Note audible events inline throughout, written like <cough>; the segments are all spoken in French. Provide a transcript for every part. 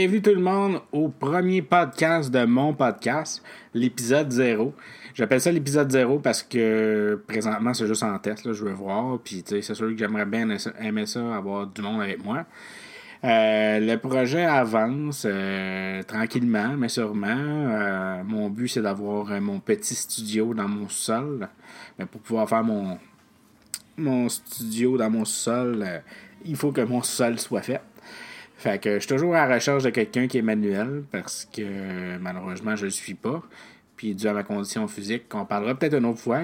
bienvenue tout le monde au premier podcast de mon podcast, l'épisode 0. J'appelle ça l'épisode 0 parce que présentement c'est juste en test, là, je veux voir. Puis c'est sûr que j'aimerais bien aimer ça, avoir du monde avec moi. Euh, le projet avance euh, tranquillement, mais sûrement. Euh, mon but, c'est d'avoir mon petit studio dans mon sol. Mais pour pouvoir faire mon, mon studio dans mon sol, il faut que mon sol soit fait. Fait que je suis toujours à la recherche de quelqu'un qui est manuel parce que malheureusement je le suis pas. Puis dû à ma condition physique, qu'on parlera peut-être une autre fois,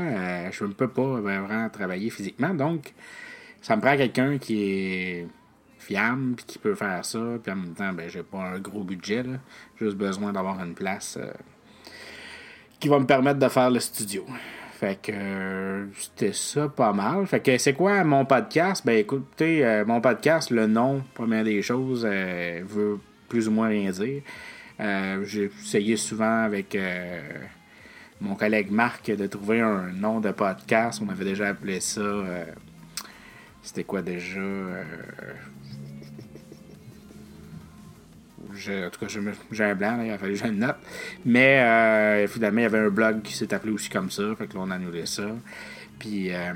je ne peux pas vraiment travailler physiquement. Donc, ça me prend quelqu'un qui est fiable, puis qui peut faire ça. Puis en même temps, ben, j'ai pas un gros budget. Là. Juste besoin d'avoir une place euh, qui va me permettre de faire le studio. Fait que euh, c'était ça pas mal. Fait que c'est quoi mon podcast? Ben écoutez, euh, mon podcast, le nom, première des choses, veut plus ou moins rien dire. J'ai essayé souvent avec mon collègue Marc de trouver un nom de podcast. On avait déjà appelé ça. C'était quoi déjà? En tout cas, j'ai un blanc, il a fallu que j'ai une note. Mais euh, finalement, il y avait un blog qui s'est appelé aussi comme ça. Fait que là, on a annulé ça. Puis, euh,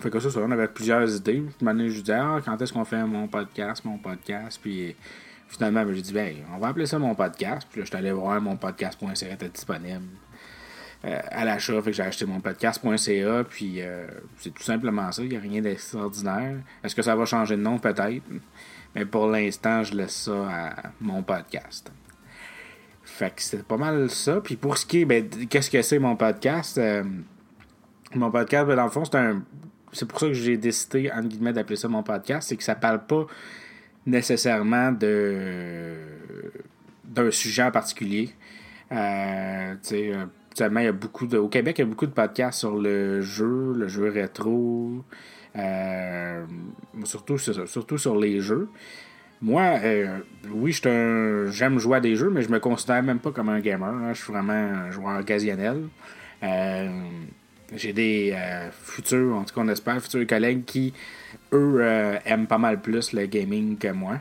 fait que ça, on avait plusieurs idées. Puis, je disais, ah, quand est-ce qu'on fait mon podcast, mon podcast? Puis, finalement, ben, j'ai dit, ben, on va appeler ça mon podcast. Puis là, je suis allé voir mon podcast.ca était disponible. Euh, à l'achat, fait que j'ai acheté mon podcast.ca, puis euh, c'est tout simplement ça, il n'y a rien d'extraordinaire. Est-ce que ça va changer de nom? Peut-être. Mais pour l'instant, je laisse ça à mon podcast. Fait que c'est pas mal ça. Puis pour ce qui est, ben, qu'est-ce que c'est mon podcast? Euh, mon podcast, ben, dans le fond, c'est un. C'est pour ça que j'ai décidé, entre guillemets, d'appeler ça mon podcast. C'est que ça parle pas nécessairement de d'un sujet en particulier. Euh, tu sais, il y a beaucoup de. Au Québec, il y a beaucoup de podcasts sur le jeu, le jeu rétro, euh, surtout, surtout sur les jeux. Moi, euh, oui, j'aime jouer à des jeux, mais je me considère même pas comme un gamer. Hein. Je suis vraiment un joueur occasionnel. Euh, j'ai des futurs, en tout cas on espère, futurs collègues qui, eux, aiment pas mal plus le gaming que moi.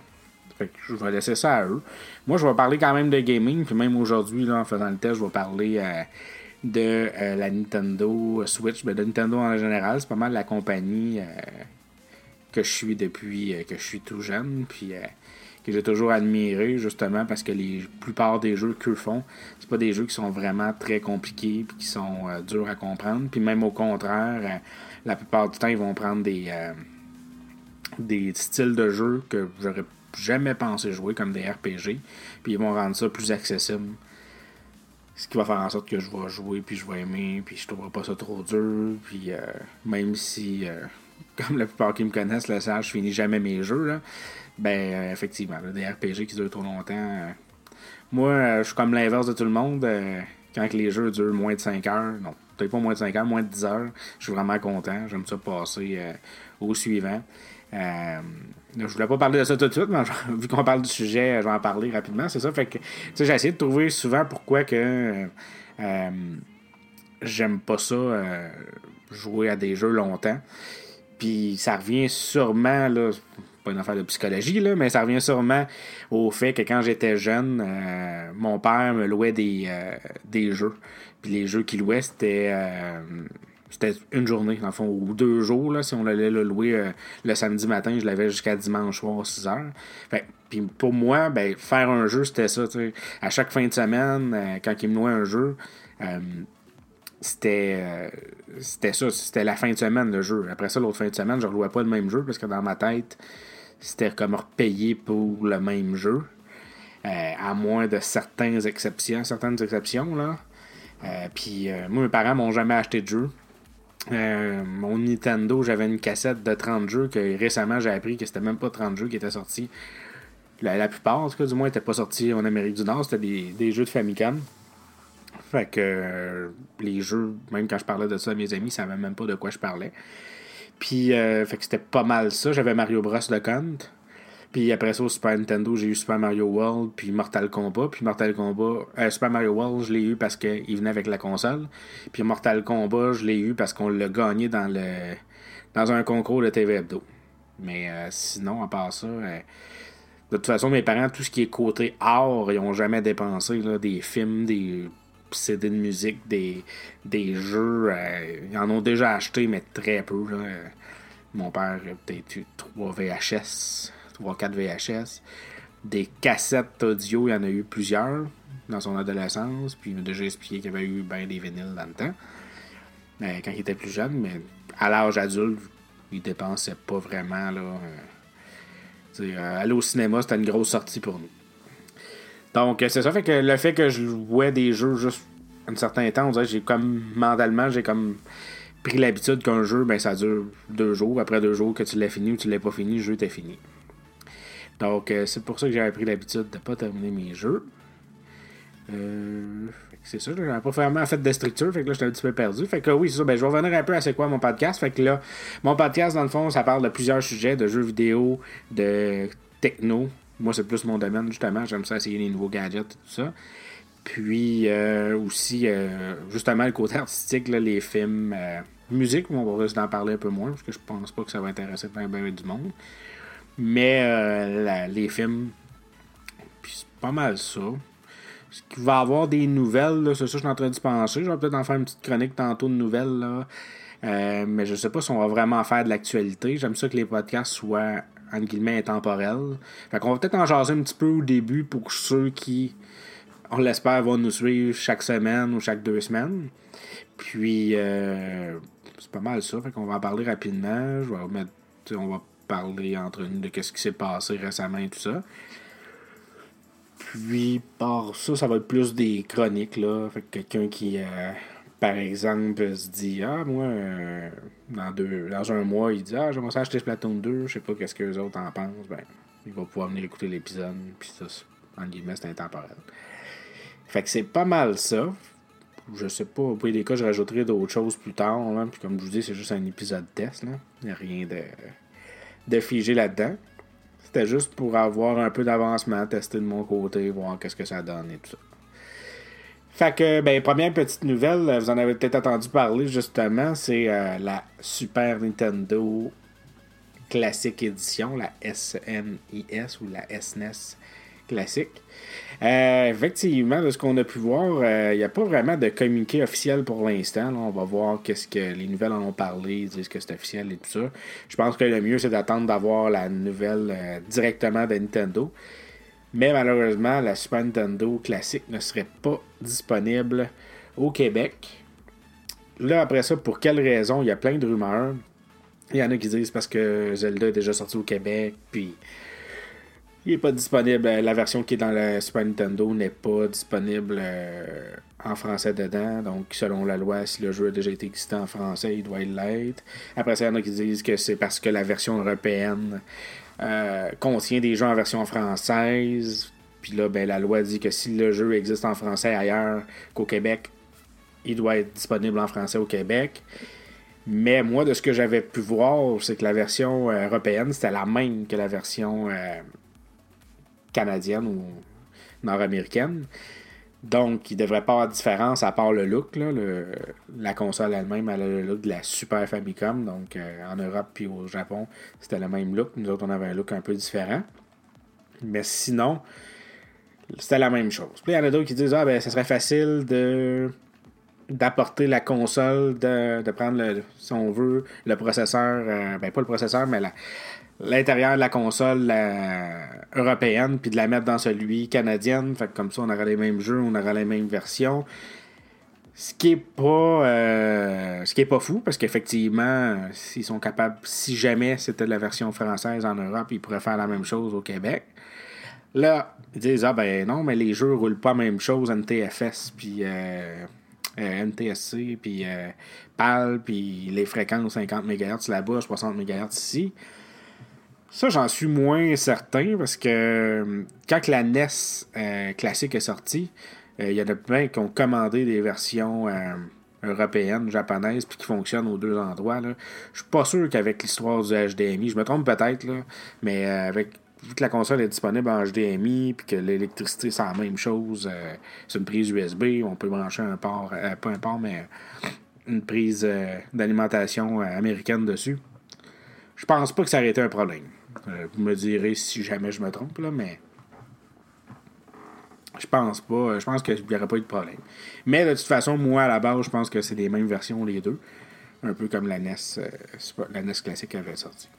je vais laisser ça à eux. Moi, je vais parler quand même de gaming, puis même aujourd'hui, en faisant le test, je vais parler de euh, la Nintendo Switch, ben, de Nintendo en général. C'est pas mal la compagnie euh, que je suis depuis euh, que je suis tout jeune, puis que j'ai toujours admiré justement parce que les plupart des jeux qu'eux font, c'est pas des jeux qui sont vraiment très compliqués puis qui sont durs à comprendre. Puis même au contraire, la plupart du temps, ils vont prendre des, des styles de jeu que j'aurais jamais pensé jouer comme des RPG, puis ils vont rendre ça plus accessible. Ce qui va faire en sorte que je vais jouer, puis je vais aimer, puis je trouverai pas ça trop dur. Puis euh, même si, euh, <laughs> comme la plupart qui me connaissent le savent, je finis jamais mes jeux, là, ben euh, effectivement, des RPG qui durent trop longtemps. moi, je suis comme l'inverse de tout le monde. quand les jeux durent moins de 5 heures, non, peut-être pas moins de 5 heures, moins de 10 heures, je suis vraiment content. J'aime ça passer au suivant. Euh, je voulais pas parler de ça tout de suite, mais <laughs> vu qu'on parle du sujet, je vais en parler rapidement. C'est ça. Fait que j'ai essayé de trouver souvent pourquoi que euh, j'aime pas ça euh, jouer à des jeux longtemps. Puis ça revient sûrement, là, pas une affaire de psychologie, là, mais ça revient sûrement au fait que quand j'étais jeune, mon père me louait des, des jeux. Puis les jeux qu'il louait, c'était c'était une journée, dans le fond, ou deux jours, là, si on allait le louer euh, le samedi matin, je l'avais jusqu'à dimanche soir, 6 heures. Fait, puis pour moi, ben, faire un jeu, c'était ça. À chaque fin de semaine, euh, quand il me louait un jeu, euh, c'était ça, c'était la fin de semaine le jeu. Après ça, l'autre fin de semaine, je ne relouais pas le même jeu parce que dans ma tête, c'était comme repayer pour le même jeu. à moins de certaines exceptions, certaines exceptions là. puis moi, mes parents m'ont jamais acheté de jeu. Euh, mon Nintendo, j'avais une cassette de 30 jeux que récemment j'ai appris que c'était même pas 30 jeux qui étaient sortis. La, plupart, en tout cas, du moins, n'étaient pas sortis en Amérique du Nord. C'était des, jeux de Famicom. Fait que euh, les jeux, même quand je parlais de ça à mes amis, ils savaient même pas de quoi je parlais. Puis, euh, fait que c'était pas mal ça. J'avais Mario Bros. de compte. Puis après ça, au Super Nintendo, j'ai eu Super Mario World, puis Mortal Kombat. Puis Mortal Kombat, euh, Super Mario World, je l'ai eu parce qu'il venait avec la console. Puis Mortal Kombat, je l'ai eu parce qu'on l'a gagné dans le dans un concours de TV Hebdo. Mais euh, sinon, à part ça, euh, De toute façon, mes parents, tout ce qui est côté art, ils n'ont jamais dépensé des films, des CD de musique, des, des jeux. Euh, ils en ont déjà acheté, mais très peu. Mon père a peut-être eu 3 VHS, 3-4 VHS. Des cassettes audio, il y en a eu plusieurs dans son adolescence. Puis il m'a déjà expliqué qu'il y avait eu bien des vinyles dans le temps. Euh, quand il était plus jeune, mais à l'âge adulte, il dépensait pas vraiment. Là, euh, aller au cinéma, c'était une grosse sortie pour nous. Donc, c'est ça. Fait que le fait que je jouais des jeux juste un certain temps, j'ai comme mentalement, j'ai comme pris l'habitude qu'un jeu, ben ça dure deux jours. Après deux jours, que tu l'as fini ou tu l'as pas fini, le jeu était fini. Donc, euh, c'est pour ça que j'avais pris l'habitude de pas terminer mes jeux. Euh, c'est ça, j'avais pas vraiment fait de structure, fait que là, j'étais un petit peu perdu. Fait que oui, c'est ça, ben, je vais revenir un peu à c'est quoi mon podcast. Fait que là, mon podcast, dans le fond, ça parle de plusieurs sujets, de jeux vidéo, de techno. Moi, c'est plus mon domaine, justement. J'aime ça essayer les nouveaux gadgets, tout ça. Puis euh, aussi, euh, justement, le côté artistique, là, les films, musique, on va juste en parler un peu moins, parce que je pense pas que ça va intéresser bien, bien du monde. Mais les films, c'est pas mal ça qu'il va avoir des nouvelles, c'est ça que je suis en train de penser. Je vais peut-être en faire une petite chronique tantôt de nouvelles. Là. Euh, mais je sais pas si on va vraiment faire de l'actualité. J'aime ça que les podcasts soient, entre guillemets, intemporels. Fait qu'on va peut-être en jaser un petit peu au début pour ceux qui, on l'espère, vont nous suivre chaque semaine ou chaque deux semaines. Puis, euh, c'est pas mal ça. Fait qu'on va en parler rapidement. Je vais mettre, on va parler entre nous de ce qui s'est passé récemment et tout ça. Puis, par ça, ça va être plus des chroniques, là. Fait quelqu'un qui, euh, par exemple, se dit Ah, moi, euh, dans, deux, dans un mois, il dit Ah, j'aimerais ça acheter Splatoon 2, je sais pas qu'est-ce que les autres en pensent. Ben, il va pouvoir venir écouter l'épisode, puis ça, en guillemets, c'est intemporel. Fait que c'est pas mal ça. Je sais pas, au bout des cas, je rajouterai d'autres choses plus tard. puis comme je vous dis, c'est juste un épisode test. Là. Il n'y a rien de, de figé là-dedans. C'était juste pour avoir un peu d'avancement, tester de mon côté, voir qu'est-ce que ça donne et tout ça. Fait que, ben, première petite nouvelle, vous en avez peut-être entendu parler justement, c'est euh, la Super Nintendo Classic Edition, la SNES ou la SNES classique. Euh, effectivement, de ce qu'on a pu voir, il euh, n'y a pas vraiment de communiqué officiel pour l'instant. On va voir qu'est-ce que les nouvelles en ont parlé, ils disent que c'est officiel et tout ça. Je pense que le mieux, c'est d'attendre d'avoir la nouvelle directement de Nintendo. Mais malheureusement, la Super Nintendo classique ne serait pas disponible au Québec. Là, après ça, pour quelle raison? Il y a plein de rumeurs. Il y en a qui disent parce que Zelda est déjà sorti au Québec, puis il n'est pas disponible. La version qui est dans la Super Nintendo n'est pas disponible euh, en français dedans. Donc, selon la loi, si le jeu a déjà été existé en français, il doit l'être. Après ça, il y en a qui disent que c'est parce que la version européenne euh, contient des jeux en version française. Puis là, ben, la loi dit que si le jeu existe en français ailleurs qu'au Québec, il doit être disponible en français au Québec. Mais moi, de ce que j'avais pu voir, c'est que la version européenne, c'était la même que la version canadienne ou nord-américaine. Donc, il ne devrait pas avoir de différence à part le look. la console elle-même, elle a le look de la Super Famicom. Donc, euh, en Europe puis au Japon, c'était le même look. Nous autres, on avait un look un peu différent. Mais sinon, c'était la même chose. Puis, il y en a d'autres qui disent Ah, ben, ça serait facile de d'apporter la console, de, prendre, le, si on veut, le processeur, euh, ben pas le processeur, mais l'intérieur de la console européenne puis de la mettre dans celui canadienne. Fait comme ça, on aura les mêmes jeux, on aura les mêmes versions. Ce qui est pas euh, ce qui est pas fou parce qu'effectivement s'ils sont capables si jamais c'était la version française en Europe ils pourraient faire la même chose au Québec là ils disent ah ben non mais les jeux roulent pas la même chose NTFS puis euh, euh, NTSC puis PAL puis les fréquences 50 MHz là-bas 60 MHz ici ça, j'en suis moins certain parce que euh, quand la NES euh, classique est sortie, euh, il y en a plein qui ont commandé des versions européennes, japonaises, puis qui fonctionnent aux deux endroits. Je suis pas sûr qu'avec l'histoire du HDMI, je me trompe peut-être, mais avec vu que la console est disponible en HDMI, puis que l'électricité, c'est la même chose, c'est une prise USB, on peut brancher un port, pas un port, mais une prise d'alimentation américaine dessus. Je pense pas que ça aurait été un problème. vous me direz si jamais je me trompe, là, mais. Je pense pas. Je pense qu'il n'y aurait pas eu de problème. Mais de toute façon, moi, à la base, je pense que c'est les mêmes versions, les deux. Un peu comme la NES, la NES classique avait sorti.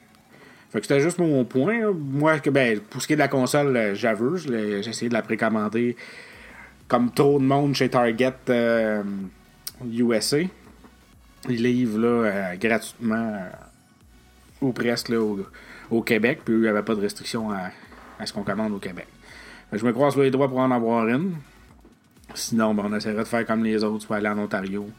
Fait que c'était juste mon point. Moi, que, ben, pour ce qui est de la console, j'avoue, j'ai essayé de la précommander comme trop de monde chez Target USA. Ils livrent là, gratuitement ou presque au, Québec, puis il n'y avait pas de restriction à, ce qu'on commande au Québec. je me croise les doigts pour en avoir une. Sinon, ben, on essaierait de faire comme les autres, soit aller en Ontario.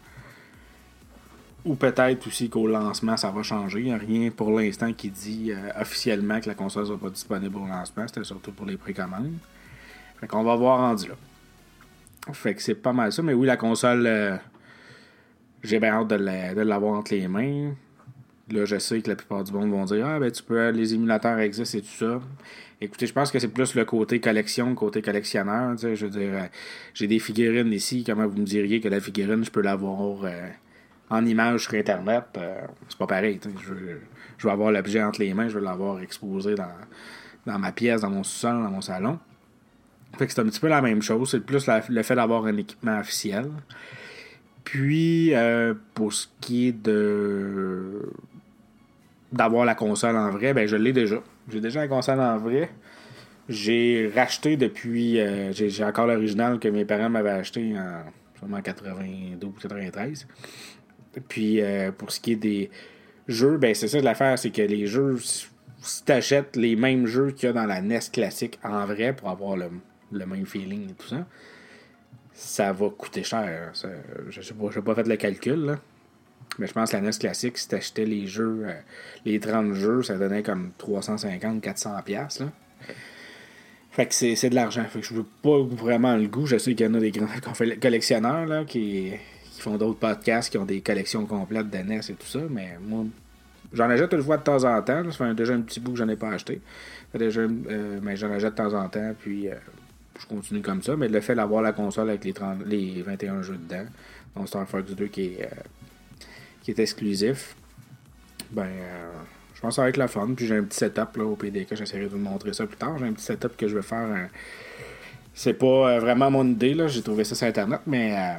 Ou peut-être aussi qu'au lancement, ça va changer. Il n'y a rien pour l'instant qui dit euh, officiellement que la console ne sera pas disponible au lancement. C'était surtout pour les précommandes. Fait qu'on va voir rendu là. Fait que c'est pas mal ça. Mais oui, la console, euh, j'ai bien hâte de l'avoir entre les mains. Là, je sais que la plupart du monde vont dire Ah, ben, tu peux, les émulateurs existent et tout ça. Écoutez, je pense que c'est plus le côté collection, le côté collectionneur. Je veux dire, euh, j'ai des figurines ici. Comment vous me diriez que la figurine, je peux l'avoir en image sur Internet euh, C'est pas pareil. Je, veux, avoir l'objet entre les mains, je veux l'avoir exposé dans, ma pièce, dans mon sous-sol, dans mon salon. Fait que c'est un petit peu la même chose. C'est plus le fait d'avoir un équipement officiel. Puis, pour ce qui est d'avoir la console en vrai, ben je l'ai déjà. J'ai déjà la console en vrai. J'ai racheté depuis. Euh, j'ai encore l'original que mes parents m'avaient acheté en 92 93. Puis euh, pour ce qui est des jeux, ben c'est ça l'affaire, c'est que les jeux, si tu achètes les mêmes jeux qu'il y a dans la NES classique en vrai pour avoir le, même feeling et tout ça, ça va coûter cher. je sais pas, j'ai pas fait le calcul, là. Mais je pense que la NES classique, si t'achetais les jeux, euh, les 30 jeux, ça donnait comme 350, 400 pièces Fait que c'est de l'argent. Fait que je veux pas vraiment le goût. Je sais qu'il y en a des grands <laughs> collectionneurs là, qui, qui font d'autres podcasts, qui ont des collections complètes de NES et tout ça. Mais moi, j'en achète une fois de temps en temps. Ça fait déjà un petit bout que j'en ai pas acheté. Déjà, euh, mais j'en achète de temps en temps. Puis euh, je continue comme ça. Mais le fait d'avoir la console avec les, 30, les 21 jeux dedans, dont Star Fox 2 qui est qui est exclusif, ben, euh, je pense que ça va être la fun. Puis j'ai un petit setup là, au PDK, j'essaierai de vous montrer ça plus tard. J'ai un petit setup que je vais faire. Euh, c'est pas euh, vraiment mon idée, là. j'ai trouvé ça sur Internet, mais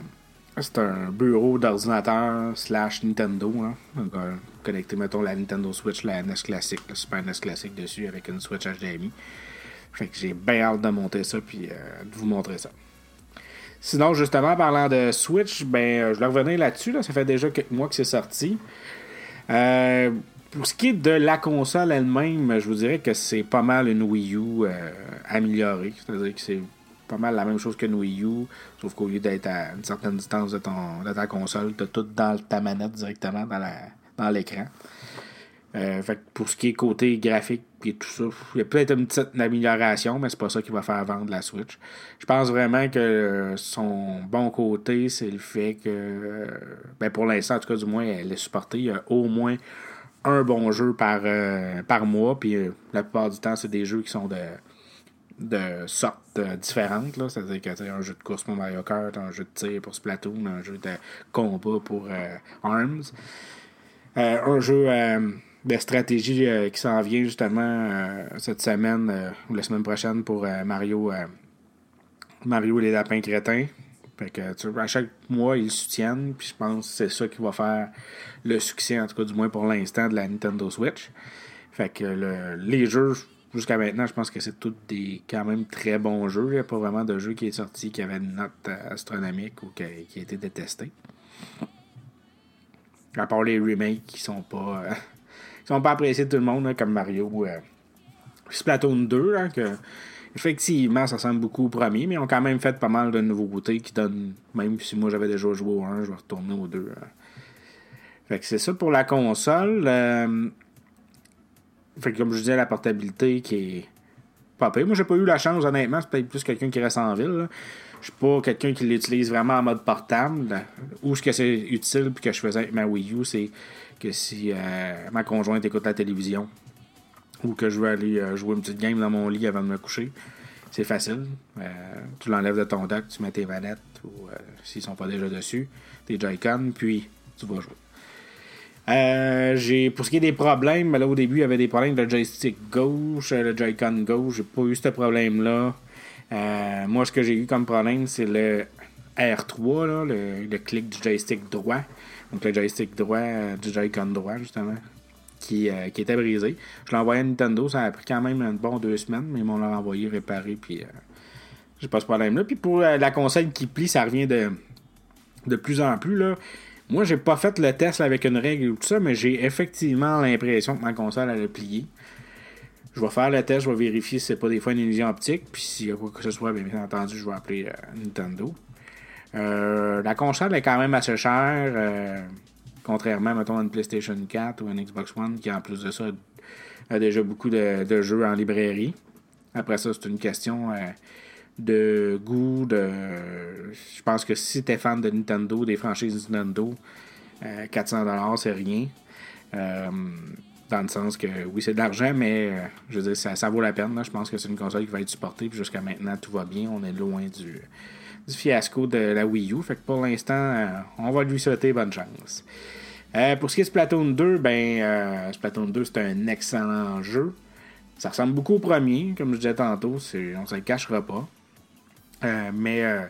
c'est un bureau d'ordinateur slash Nintendo. Là. Donc, connecter, mettons, la Nintendo Switch, la NES classique, le Super NES classique dessus avec une Switch HDMI. Fait que j'ai bien hâte de monter ça puis de vous montrer ça. Sinon, justement, parlant de Switch, ben, euh, je vais revenir là-dessus. Ça fait déjà quelques mois que c'est sorti. Euh, pour ce qui est de la console elle-même, je vous dirais que c'est pas mal une Wii U euh, améliorée. C'est-à-dire que c'est pas mal la même chose qu'une Wii U, sauf qu'au lieu d'être à une certaine distance de, ton, de ta console, tu as tout dans ta manette directement dans l'écran. Euh, fait pour ce qui est côté graphique et tout ça, il y a peut-être une petite amélioration, mais c'est pas ça qui va faire vendre la Switch. Je pense vraiment que son bon côté, c'est le fait que, ben pour l'instant, en tout cas, du moins, elle est supportée. Il y a au moins un bon jeu par, euh, mois, puis euh, la plupart du temps, c'est des jeux qui sont de, de sortes différentes. C'est-à-dire que un jeu de course pour Mario Kart, un jeu de tir pour Splatoon, un jeu de combat pour ARMS. un jeu de stratégie euh, qui s'en vient justement euh, cette semaine euh, ou la semaine prochaine pour Mario Mario et les lapins crétins. Fait que, à chaque mois, ils soutiennent, puis je pense que c'est ça qui va faire le succès, en tout cas du moins pour l'instant, de la Nintendo Switch. Fait que les jeux, jusqu'à maintenant, je pense que c'est tous des quand même très bons jeux. Il n'y a pas vraiment de jeu qui est sorti qui avait une note astronomique ou qui a, été détesté. À part les remakes qui sont pas <laughs> sont pas appréciés de tout le monde, hein, comme Mario. Euh, Splatoon 2, hein, que effectivement, ça ressemble beaucoup au premier, mais ils ont quand même fait pas mal de nouveautés qui donnent, même si moi j'avais déjà joué au 1, je vais retourner au 2. Hein. Fait que c'est ça pour la console. Euh, fait que comme je disais, la portabilité qui est pas pire. Moi, j'ai pas eu la chance, honnêtement. C'est peut-être plus quelqu'un qui reste en ville. Je suis pas quelqu'un qui l'utilise vraiment en mode portable. Où ce que c'est utile puis que je faisais avec ma Wii U, c'est que si euh, ma conjointe écoute la télévision ou que je veux aller euh, jouer une petite game dans mon lit avant de me coucher, c'est facile. Euh, tu l'enlèves de ton dock, tu mets tes manettes ou s'ils sont pas déjà dessus, tes Joy-Con, puis tu vas jouer. Euh, j'ai, pour ce qui est des problèmes, là, au début, il y avait des problèmes de joystick gauche, le Joy-Con gauche. J'ai pas eu ce problème-là. Euh, moi, ce que j'ai eu comme problème, c'est le R3, là, le, clic du joystick droit. Donc, le joystick droit du Joy-Con droit, justement, qui, était brisé. Je l'ai envoyé à Nintendo. Ça a pris quand même un bon deux semaines, mais ils m'ont envoyé réparé. Puis, j'ai pas ce problème-là. Puis, pour la console qui plie, ça revient de, de plus en plus. Là. Moi, j'ai pas fait le test avec une règle ou tout ça, mais j'ai effectivement l'impression que ma console elle a plié. Je vais faire le test, je vais vérifier si c'est pas des fois une illusion optique. Puis s'il y a quoi que ce soit, bien, entendu, je vais appeler euh, Nintendo. Euh, la console est quand même assez chère. Euh, contrairement, mettons, à une PlayStation 4 ou une Xbox One qui, en plus de ça, a déjà beaucoup de, jeux en librairie. Après ça, c'est une question de goût. De... Je pense que si tu es fan de Nintendo, des franchises Nintendo, 400$, euh, c'est rien. Euh, dans le sens que oui, c'est de l'argent, mais euh, je veux dire, ça, vaut la peine. Je pense que c'est une console qui va être supportée. Jusqu'à maintenant, tout va bien. On est loin du, fiasco de la Wii U. Fait que pour l'instant, on va lui souhaiter bonne chance. pour ce qui est de Splatoon 2, ben, Splatoon 2, c'est un excellent jeu. Ça ressemble beaucoup au premier, comme je disais tantôt. On ne se le cachera pas. Euh, mais euh,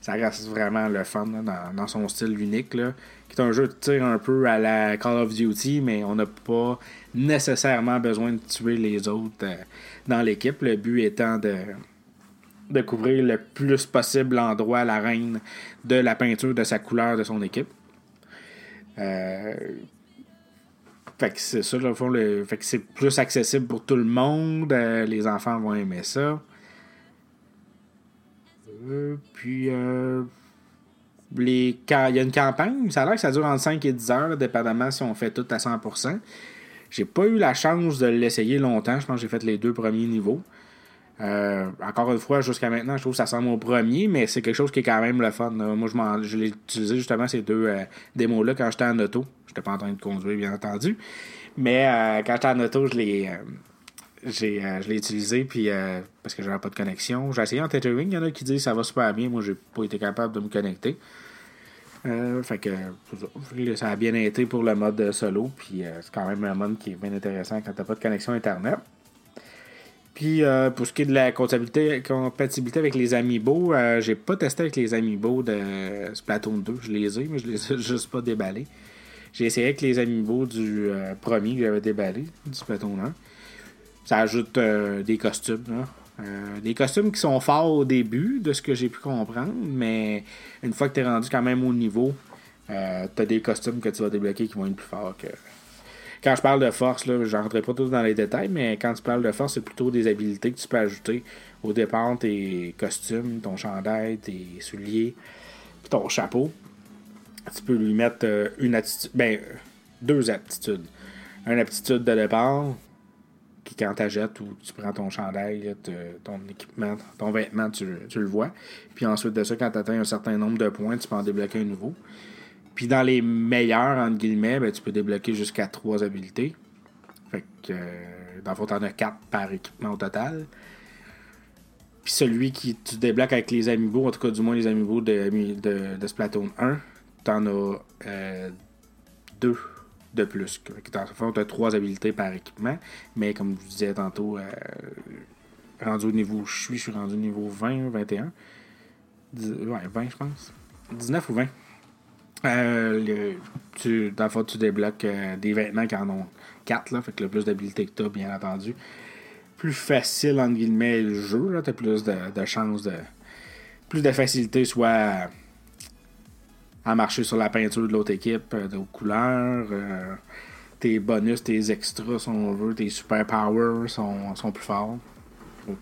ça reste vraiment le fun dans, son style unique, qui est un jeu de tir un peu à la Call of Duty, mais on n'a pas nécessairement besoin de tuer les autres euh, dans l'équipe. Le but étant de, couvrir le plus possible l'endroit, la reine, de la peinture de sa couleur de son équipe. fait que c'est ça, le fond, fait que c'est plus accessible pour tout le monde. les enfants vont aimer ça. Euh, puis, euh, les, il y a une campagne, ça a l'air que ça dure entre 5 et 10 heures, dépendamment si on fait tout à 100%. J'ai pas eu la chance de l'essayer longtemps. Je pense que j'ai fait les deux premiers niveaux. Euh, encore une fois, jusqu'à maintenant, je trouve que ça semble au premier, mais c'est quelque chose qui est quand même le fun. Moi, je, je l'ai utilisé justement ces deux démos-là quand j'étais en auto. J'étais pas en train de conduire, bien entendu. Mais quand j'étais en auto, je l'ai j'ai, euh, je l'ai utilisé puis euh, parce que j'avais pas de connexion. J'ai essayé en tethering, il y en a qui disent que ça va super bien. Moi, j'ai pas été capable de me connecter. Euh, fait que ça a bien été pour le mode solo. Puis c'est quand même un mode qui est bien intéressant quand t'as pas de connexion internet. Puis pour ce qui est de la compatibilité, compatibilité avec les Amiibo, j'ai pas testé avec les Amiibo de Splatoon 2. Je les ai, mais je les ai <laughs> juste pas déballés. J'ai essayé avec les Amiibo du premier que j'avais déballé, du Splatoon 1. Ça ajoute euh, des costumes. Euh, des costumes qui sont forts au début, de ce que j'ai pu comprendre, mais une fois que tu es rendu quand même au niveau, euh, tu as des costumes que tu vas débloquer qui vont être plus forts que. Quand je parle de force, là, je rentrerai pas tous dans les détails, mais quand tu parles de force, c'est plutôt des habiletés que tu peux ajouter au départ, tes costumes, ton chandail, tes souliers, puis ton chapeau. Tu peux lui mettre une attitude. Ben, deux aptitudes. Une aptitude de départ, quand tu ou tu prends ton chandail, ton équipement, ton vêtement, tu, le vois. Puis ensuite de ça, quand tu atteins un certain nombre de points, tu peux en débloquer un nouveau. Puis dans les meilleurs, entre guillemets, ben, tu peux débloquer jusqu'à trois habiletés. Fait que euh, dans le fond, tu en as quatre par équipement au total. Puis celui qui tu débloques avec les amiibo, en tout cas du moins les amiibo de, de, de Splatoon 1, tu en as euh, deux de plus. Dans le fond, tu as trois habiletés par équipement, mais comme je disais tantôt, euh, rendu au niveau je suis, je suis rendu au niveau 20, 21. ouais, 20, je pense. 19 ou 20. Euh, tu, dans le fond, tu débloques euh, des vêtements qui en ont 4, là, fait que le plus d'habileté que tu as, bien entendu. Plus facile, entre guillemets, le jeu, tu as plus de, de chances de. Plus de facilité, soit à marcher sur la peinture de l'autre équipe, euh, de couleurs. Euh, tes bonus, tes extras, si on veut, tes super powers sont, sont plus forts.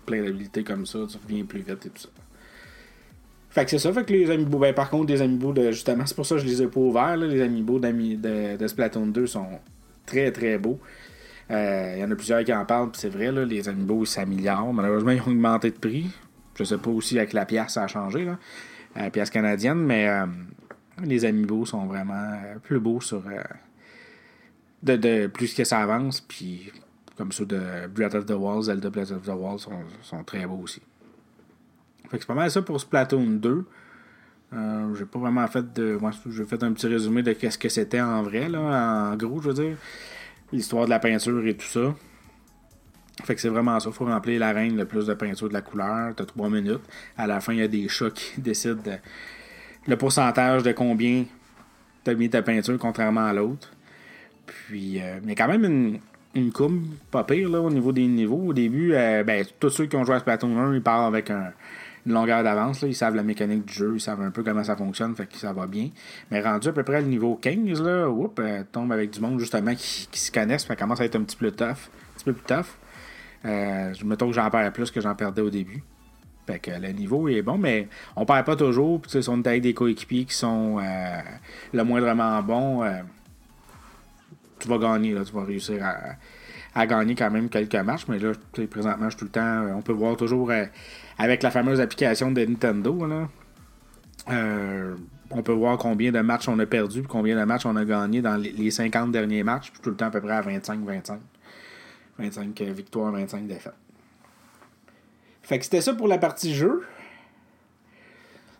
plein d'habilités comme ça, tu reviens plus vite et tout ça. Fait que c'est ça, fait que les amiibo, ben par contre, des amiibo de justement, c'est pour ça que je les ai pas ouverts, les amiibo de, Splatoon 2 sont très très beaux. Il euh, y en a plusieurs qui en parlent, c'est vrai, là, les amiibo ils s'améliorent. Malheureusement, ils ont augmenté de prix. Je sais pas aussi avec la pièce, ça a changé, là. la pièce canadienne, mais les amiibo sont vraiment euh, plus beaux sur. Euh, de, plus que ça avance, puis comme ceux de Breath of the Walls, Zelda Breath of the Walls sont, sont très beaux aussi. Fait que c'est pas mal ça pour Splatoon 2. Euh, j'ai pas vraiment fait de. Moi, j'ai fait un petit résumé de ce que c'était en vrai, là, en gros, je veux dire. L'histoire de la peinture et tout ça. Fait que c'est vraiment ça. Faut remplir l'arène le plus de peinture de la couleur. T'as trois minutes. À la fin, il y a des chats qui <laughs> décident le pourcentage de combien t'as mis ta peinture contrairement à l'autre. Puis, euh, quand même une, une courbe pas pire là, au niveau des niveaux. Au début, euh, ben, tous ceux qui ont joué à Splatoon 1, ils partent avec un, une longueur d'avance. Ils savent la mécanique du jeu, ils savent un peu comment ça fonctionne, fait que ça va bien. Mais rendu à peu près au niveau 15, là, oups, euh, tombe avec du monde justement qui, qui se connaissent, ça commence à être un petit peu tough. Un petit peu plus tough. Euh, je me trouve que j'en perds plus que j'en perdais au début. Fait que le niveau est bon, mais on perd pas toujours. Puis, on est avec des coéquipiers qui sont euh, le moindrement bons, euh, tu vas gagner. Tu vas réussir à, gagner quand même quelques matchs. Mais là, présentement, je suis tout le temps. On peut voir toujours avec la fameuse application de Nintendo. On peut voir combien de matchs on a perdu combien de matchs on a gagné dans les 50 derniers matchs. Puis tout le temps à peu près à 25-25. 25 victoires, 25 défaites. Fait que c'était ça pour la partie jeu.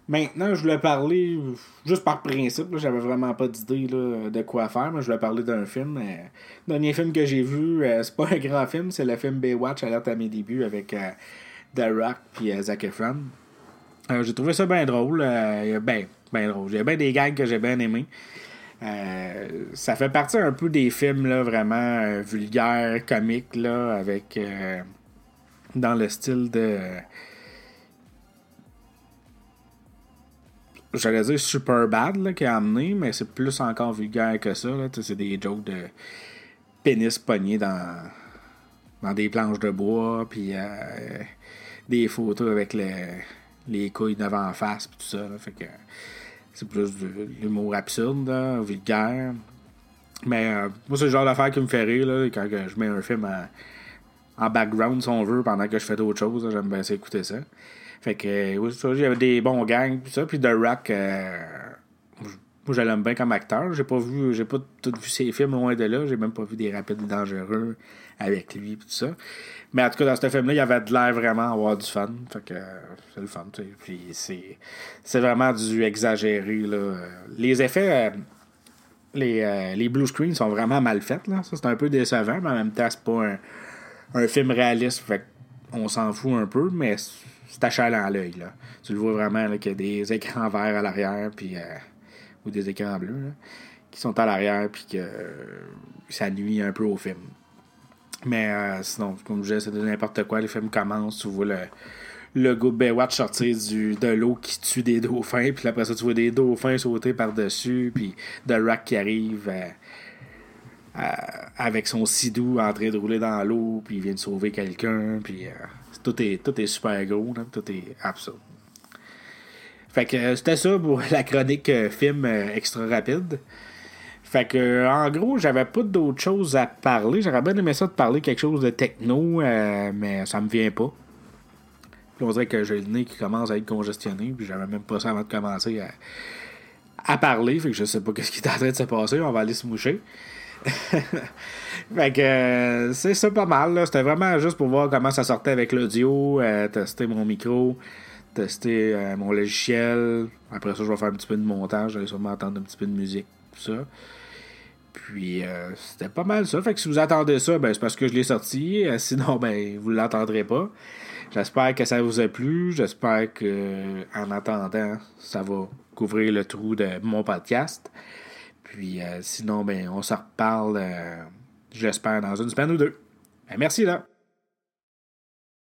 Maintenant, je voulais parler, juste par principe, j'avais vraiment pas d'idée de quoi faire, mais je voulais parler d'un film. le dernier film que j'ai vu, euh, c'est pas un grand film, c'est le film Baywatch, alerte à mes débuts, avec euh, The Rock et euh, Zac Efron. j'ai trouvé ça bien drôle. ben, ben drôle. J'ai bien des gags que j'ai bien aimés. Euh, ça fait partie un peu des films là, vraiment euh, vulgaires, comiques, là, avec euh, dans le style de. J'allais dire super bad qui a amené, mais c'est plus encore vulgaire que ça. C'est des jokes de pénis pognés dans, dans des planches de bois, puis des photos avec les couilles devant en face, puis tout ça. fait que c'est plus de l'humour absurde, vulgaire. Mais euh, moi, c'est le genre d'affaire qui me fait rire là, quand je mets un film en background, si on veut, pendant que je fais d'autres choses. J'aime bien écouter ça. Fait que, oui, ça, j'avais des bons gangs, puis ça. Puis The Rock, euh, moi, je l'aime bien comme acteur. J'ai pas vu, j'ai pas tout vu ses films loin de là. J'ai même pas vu des rapides dangereux avec lui, et tout ça. Mais en tout cas, dans ce film-là, il y avait de l'air vraiment à avoir du fun. Fait que c'est le fun, tu sais. Puis c'est, c'est vraiment du exagéré, là. Les effets, euh, les, euh, les blue screens sont vraiment mal faits, là. Ça, c'est un peu décevant, mais en même temps, c'est pas un, un film réaliste. Fait on s'en fout un peu, mais c'est achalant à l'œil, là. Tu le vois vraiment, qu'il y a des écrans verts à l'arrière. Euh, ou des écrans bleus, qui sont à l'arrière, puis que ça nuit un peu au film. Mais euh, sinon, comme je disais, c'est n'importe quoi. Les films commencent, tu vois le, le go Baywatch sortir du, de l'eau qui tue des dauphins, puis après ça, tu vois des dauphins sauter par-dessus, puis The Rock qui arrive euh, euh, avec son sidou en train de rouler dans l'eau, puis il vient de sauver quelqu'un, puis tout, est, tout est super gros, tout est absurde. Fait que c'était ça pour <laughs> la chronique film extra rapide. Fait que, en gros, j'avais pas d'autres choses à parler. J'aurais bien aimé ça de parler quelque chose de techno, euh, mais ça me vient pas. On dirait que j'ai le nez qui commence à être congestionné, puis j'avais même pas ça avant de commencer à, parler. Fait que je sais pas <laughs> ce qui est en train de se passer. On va aller se moucher. <laughs> fait que euh, c'est ça pas mal. C'était vraiment juste pour voir comment ça sortait avec l'audio, euh, tester mon micro, tester mon logiciel. Après ça, je vais faire un petit peu de montage. J'allais sûrement entendre un petit peu de musique, tout ça. Puis euh, c'était pas mal ça. Fait que si vous attendez ça, ben, c'est parce que je l'ai sorti. Euh, sinon, <laughs> ben, vous l'entendrez pas. J'espère que ça vous a plu. J'espère que en attendant, ça va couvrir le trou de mon podcast. Puis euh, sinon, ben, on se reparle, j'espère, dans une semaine ou deux. Ben, merci là.